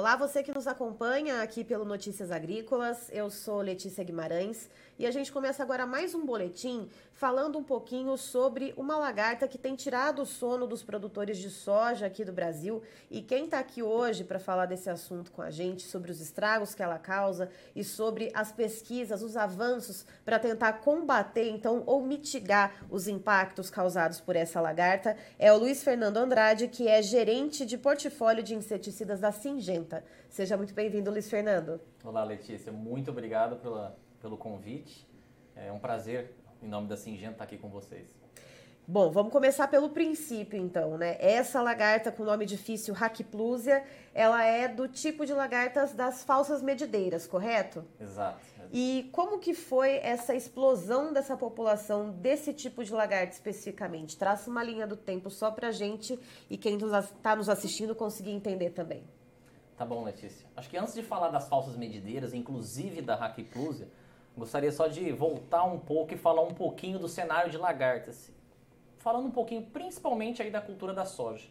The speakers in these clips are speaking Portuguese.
Olá, você que nos acompanha aqui pelo Notícias Agrícolas. Eu sou Letícia Guimarães e a gente começa agora mais um boletim falando um pouquinho sobre uma lagarta que tem tirado o sono dos produtores de soja aqui do Brasil. E quem está aqui hoje para falar desse assunto com a gente, sobre os estragos que ela causa e sobre as pesquisas, os avanços para tentar combater, então, ou mitigar os impactos causados por essa lagarta, é o Luiz Fernando Andrade, que é gerente de portfólio de inseticidas da Singenta. Seja muito bem-vindo, Luiz Fernando. Olá, Letícia. Muito obrigado pela, pelo convite. É um prazer em nome da Singenta, estar aqui com vocês. Bom, vamos começar pelo princípio, então, né? Essa lagarta com nome difícil, Hackplusia, ela é do tipo de lagartas das falsas medideiras, correto? Exato. E como que foi essa explosão dessa população desse tipo de lagarta especificamente? Traça uma linha do tempo só pra gente e quem está nos assistindo conseguir entender também. Tá bom, Letícia. Acho que antes de falar das falsas medideiras, inclusive da Hackplusia, Gostaria só de voltar um pouco e falar um pouquinho do cenário de lagartas. Falando um pouquinho principalmente aí da cultura da soja.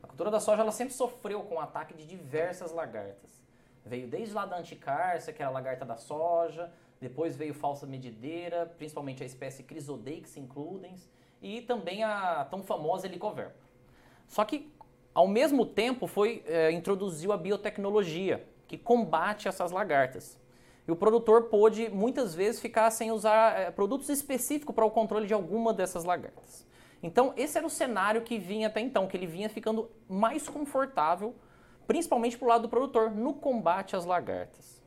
A cultura da soja ela sempre sofreu com o ataque de diversas lagartas. Veio desde lá da anticárcia, que era a lagarta da soja, depois veio falsa medideira, principalmente a espécie Chrysodeix includens, e também a tão famosa Helicoverpa. Só que, ao mesmo tempo, foi é, introduziu a biotecnologia, que combate essas lagartas. E o produtor pôde muitas vezes ficar sem usar é, produtos específicos para o controle de alguma dessas lagartas. Então, esse era o cenário que vinha até então, que ele vinha ficando mais confortável, principalmente para o lado do produtor, no combate às lagartas.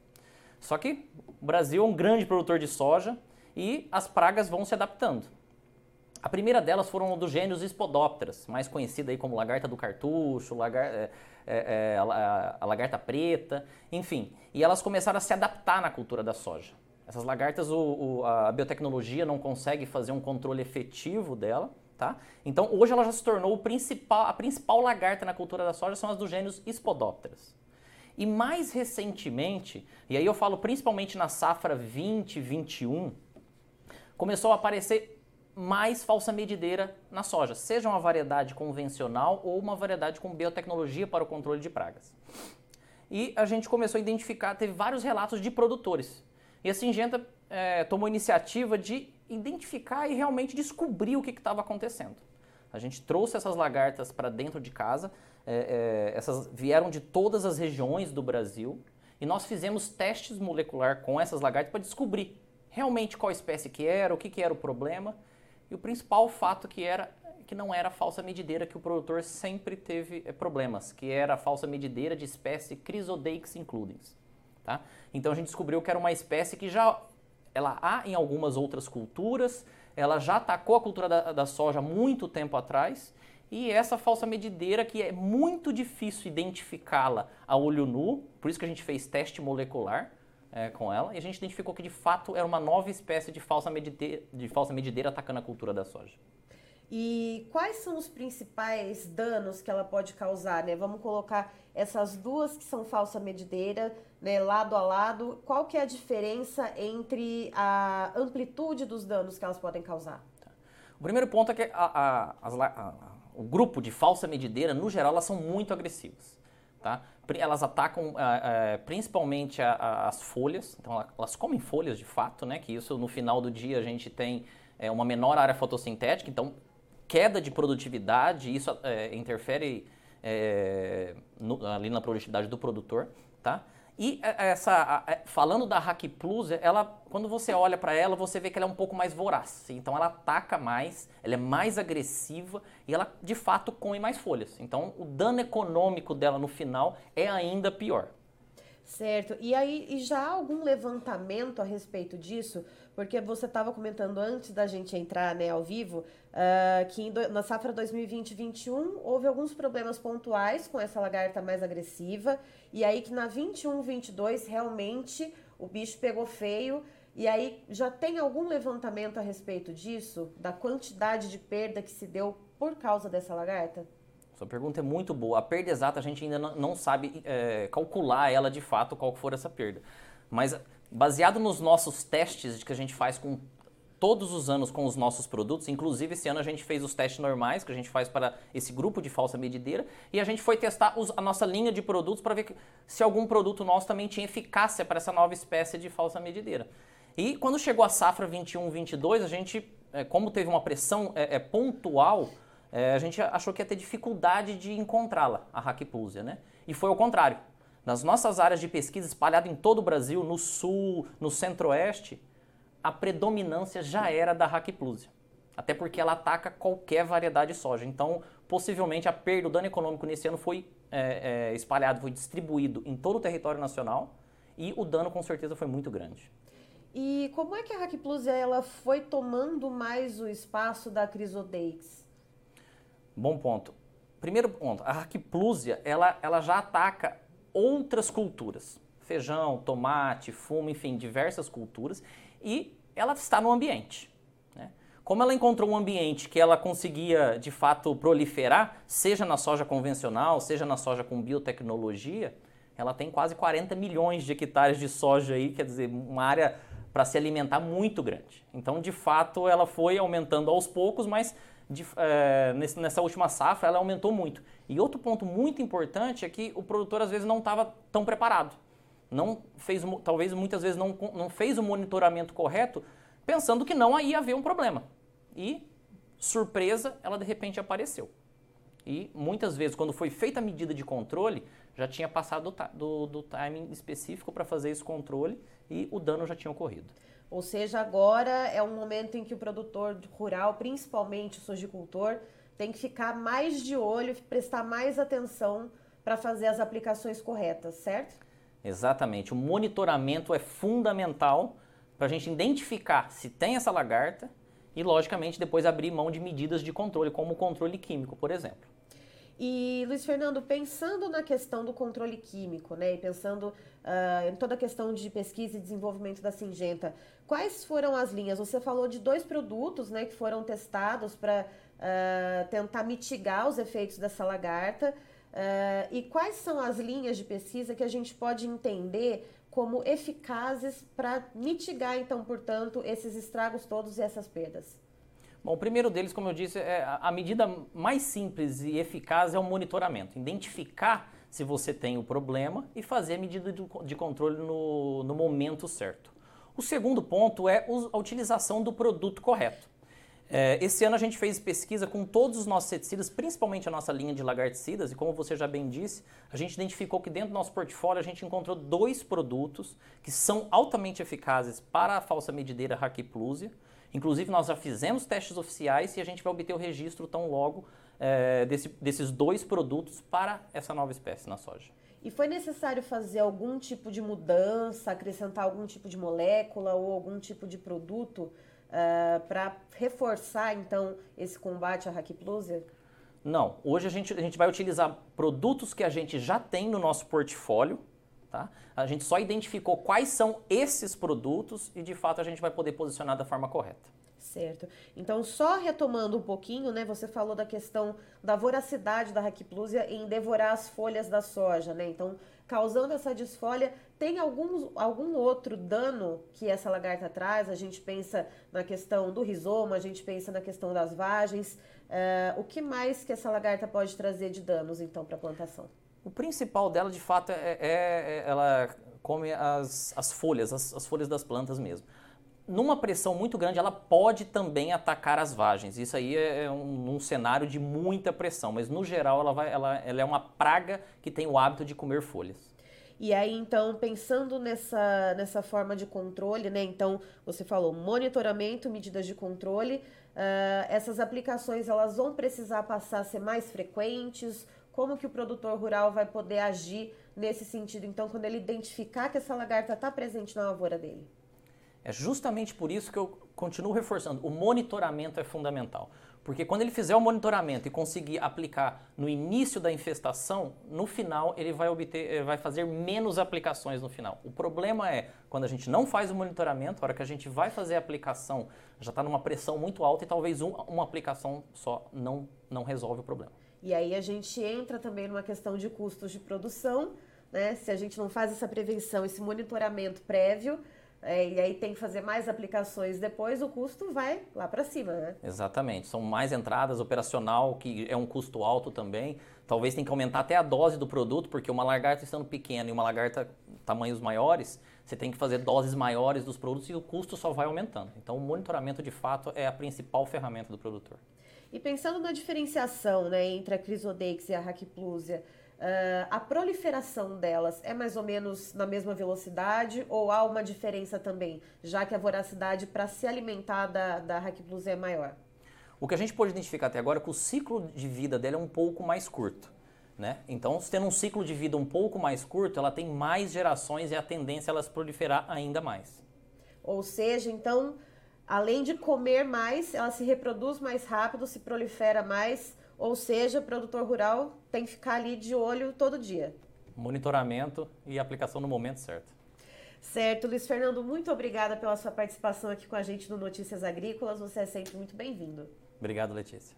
Só que o Brasil é um grande produtor de soja e as pragas vão se adaptando. A primeira delas foram dos gênios Spodopteras, mais conhecida aí como lagarta do cartucho, lagar, é, é, é, a, a, lagarta preta, enfim. E elas começaram a se adaptar na cultura da soja. Essas lagartas, o, o, a biotecnologia não consegue fazer um controle efetivo dela, tá? Então hoje ela já se tornou principal, a principal lagarta na cultura da soja são as dos gênios Spodopteras. E mais recentemente, e aí eu falo principalmente na safra 2021, começou a aparecer mais falsa medideira na soja, seja uma variedade convencional ou uma variedade com biotecnologia para o controle de pragas. E a gente começou a identificar, teve vários relatos de produtores. E a Singenta é, tomou iniciativa de identificar e realmente descobrir o que estava acontecendo. A gente trouxe essas lagartas para dentro de casa, é, é, essas vieram de todas as regiões do Brasil e nós fizemos testes molecular com essas lagartas para descobrir realmente qual espécie que era, o que, que era o problema e o principal fato que era que não era a falsa medideira que o produtor sempre teve é, problemas, que era a falsa medideira de espécie Chrysodeix includens. Tá? Então a gente descobriu que era uma espécie que já ela há em algumas outras culturas, ela já atacou a cultura da, da soja muito tempo atrás, e essa falsa medideira que é muito difícil identificá-la a olho nu, por isso que a gente fez teste molecular, é, com ela e a gente identificou que de fato era uma nova espécie de falsa, medideira, de falsa medideira atacando a cultura da soja. E quais são os principais danos que ela pode causar, né? Vamos colocar essas duas que são falsa medideira, né, lado a lado. Qual que é a diferença entre a amplitude dos danos que elas podem causar? Tá. O primeiro ponto é que a, a, a, o grupo de falsa medideira, no geral, elas são muito agressivas. Tá? Elas atacam é, é, principalmente a, a, as folhas, então elas comem folhas de fato, né? que isso no final do dia a gente tem é, uma menor área fotossintética, então queda de produtividade, isso é, interfere no, ali na produtividade do produtor. Tá? E é, essa, falando da Hack Plus, ela, quando você olha para ela, você vê que ela é um pouco mais voraz. Então ela ataca mais, ela é mais agressiva e ela de fato come mais folhas. Então o dano econômico dela no final é ainda pior. Certo. E aí, e já há algum levantamento a respeito disso? Porque você estava comentando antes da gente entrar né, ao vivo uh, que do, na safra 2020-21 houve alguns problemas pontuais com essa lagarta mais agressiva. E aí que na 21-22 realmente o bicho pegou feio. E aí já tem algum levantamento a respeito disso? Da quantidade de perda que se deu por causa dessa lagarta? Sua pergunta é muito boa. A perda exata a gente ainda não, sabe é, calcular ela de fato, qual for essa perda. Mas baseado nos nossos testes que a gente faz com todos os anos com os nossos produtos. Inclusive, esse ano a gente fez os testes normais que a gente faz para esse grupo de falsa medideira e a gente foi testar os, a nossa linha de produtos para ver que, se algum produto nosso também tinha eficácia para essa nova espécie de falsa medideira. E quando chegou a safra 21-22, a gente, é, como teve uma pressão é, é, pontual, é, a gente achou que ia ter dificuldade de encontrá-la, a Hackplusia, né? E foi ao contrário. Nas nossas áreas de pesquisa espalhadas em todo o Brasil, no sul, no centro-oeste, a predominância já era da Hackplusia. Até porque ela ataca qualquer variedade de soja. Então, possivelmente, a perda, o dano econômico nesse ano foi é, é, espalhado, foi distribuído em todo o território nacional e o dano, com certeza, foi muito grande. E como é que a Hackplusia ela foi tomando mais o espaço da Crisodeix? Bom ponto. Primeiro ponto, a Hackplusia, ela, ela já ataca outras culturas. Feijão, tomate, fumo, enfim, diversas culturas. E ela está no ambiente. Né? Como ela encontrou um ambiente que ela conseguia, de fato, proliferar, seja na soja convencional, seja na soja com biotecnologia, ela tem quase 40 milhões de hectares de soja aí, quer dizer, uma área para se alimentar muito grande. Então, de fato, ela foi aumentando aos poucos, mas de, é, nessa última safra ela aumentou muito. E outro ponto muito importante é que o produtor às vezes não estava tão preparado. Não fez, talvez muitas vezes não, não fez o monitoramento correto, pensando que não ia haver um problema. E, surpresa, ela de repente apareceu. E muitas vezes, quando foi feita a medida de controle, já tinha passado do, do, do timing específico para fazer esse controle e o dano já tinha ocorrido. Ou seja, agora é um momento em que o produtor rural, principalmente o sojicultor, tem que ficar mais de olho, prestar mais atenção para fazer as aplicações corretas, certo? Exatamente. O monitoramento é fundamental para a gente identificar se tem essa lagarta e, logicamente, depois abrir mão de medidas de controle, como o controle químico, por exemplo. E, Luiz Fernando, pensando na questão do controle químico, né, e pensando uh, em toda a questão de pesquisa e desenvolvimento da Singenta, quais foram as linhas? Você falou de dois produtos né, que foram testados para uh, tentar mitigar os efeitos dessa lagarta. Uh, e quais são as linhas de pesquisa que a gente pode entender como eficazes para mitigar, então, portanto, esses estragos todos e essas perdas? Bom, o primeiro deles, como eu disse, é a medida mais simples e eficaz é o monitoramento. Identificar se você tem o problema e fazer a medida de controle no, no momento certo. O segundo ponto é a utilização do produto correto. É, esse ano a gente fez pesquisa com todos os nossos inseticidas, principalmente a nossa linha de lagarticidas, e como você já bem disse, a gente identificou que dentro do nosso portfólio a gente encontrou dois produtos que são altamente eficazes para a falsa medideira Raquiplusia, Inclusive, nós já fizemos testes oficiais e a gente vai obter o registro tão logo é, desse, desses dois produtos para essa nova espécie na soja. E foi necessário fazer algum tipo de mudança, acrescentar algum tipo de molécula ou algum tipo de produto uh, eh, para reforçar, então, esse combate à raquiplusia? Não. Hoje a gente, a gente vai utilizar produtos que a gente já tem no nosso portfólio, Tá? A gente só identificou quais são esses produtos e de fato a gente vai poder posicionar da forma correta. Certo. Então, só retomando um pouquinho, né? Você falou da questão da voracidade da raquiplusia em devorar as folhas da soja, né? Então, causando essa desfolha, tem algum, algum outro dano que essa lagarta traz? A gente pensa na questão do rizoma, a gente pensa na questão das vagens. Uh, o que mais que essa lagarta pode trazer de danos, então, para a plantação? O principal dela, de fato, é, é, é ela come as, as folhas, as, as, folhas das plantas mesmo. Numa pressão muito grande, ela pode também atacar as vagens. Isso aí é, é um, um cenário de muita pressão, mas no geral ela, vai, ela, ela é uma praga que tem o hábito de comer folhas. E aí, então, pensando nessa, nessa forma de controle, né? Então, você falou monitoramento, medidas de controle. Uh, essas aplicações, elas vão precisar passar a ser mais frequentes como que o produtor rural vai poder agir nesse sentido, então, quando ele identificar que essa lagarta está presente na lavoura dele? É justamente por isso que eu continuo reforçando, o monitoramento é fundamental. Porque quando ele fizer o monitoramento e conseguir aplicar no início da infestação, no final ele vai obter, vai fazer menos aplicações no final. O problema é quando a gente não faz o monitoramento, a hora que a gente vai fazer a aplicação, já está numa pressão muito alta e talvez um, uma aplicação só não, não resolve o problema. E aí a gente entra também numa questão de custos de produção, né? Se a gente não faz essa prevenção, esse monitoramento prévio, é, e aí tem que fazer mais aplicações depois, o custo vai lá para cima, né? Exatamente. São mais entradas, operacional, que é um custo alto também. Talvez tenha que aumentar até a dose do produto, porque uma lagarta estando pequena e uma lagarta tamanhos maiores, você tem que fazer doses maiores dos produtos e o custo só vai aumentando. Então, o monitoramento, de fato, é a principal ferramenta do produtor. E pensando na diferenciação né, entre a Crisodex e a Hackplusia, Uh, a proliferação delas é mais ou menos na mesma velocidade ou há uma diferença também, já que a voracidade para se alimentar da, da Hack Plus é maior? O que a gente pode identificar até agora é que o ciclo de vida dela é um pouco mais curto. Né? Então, tendo um ciclo de vida um pouco mais curto, ela tem mais gerações e a tendência é ela se proliferar ainda mais. Ou seja, então, além de comer mais, ela se reproduz mais rápido, se prolifera mais, ou seja, o produtor rural tem que ficar ali de olho todo dia. Monitoramento e aplicação no momento certo. Certo, Luiz Fernando, muito obrigada pela sua participação aqui com a gente no Notícias Agrícolas. Você é sempre muito bem-vindo. Obrigado, Letícia.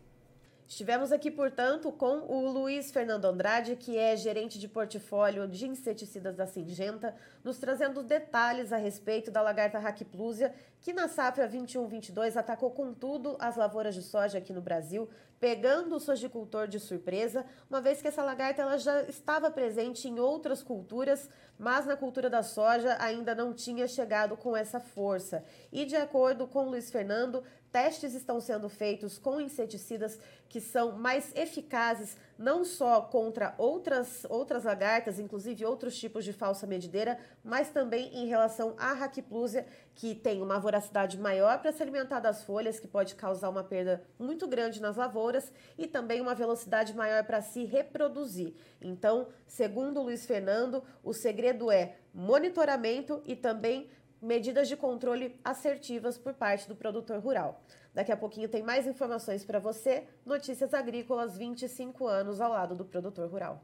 Estivemos aqui, portanto, com o Luiz Fernando Andrade, que é gerente de portfólio de inseticidas da Singenta, nos trazendo detalhes a respeito da lagarta Raquiplusia, que na safra 21-22 atacou com tudo as lavouras de soja aqui no Brasil, pegando o sojicultor de surpresa, uma vez que essa lagarta ela já estava presente em outras culturas, mas na cultura da soja ainda não tinha chegado com essa força. E de acordo com Luiz Fernando, testes estão sendo feitos com inseticidas que são mais eficazes não só contra outras, outras lagartas, inclusive outros tipos de falsa medideira, mas também em relação à raquiplusia, que tem uma voracidade maior para se alimentar das folhas, que pode causar uma perda muito grande nas lavouras, e também uma velocidade maior para se reproduzir. Então, segundo Luiz Fernando, o segredo é monitoramento e também medidas de controle assertivas por parte do produtor rural. Daqui a pouquinho tem mais informações para você. Notícias Agrícolas 25 anos ao lado do produtor rural.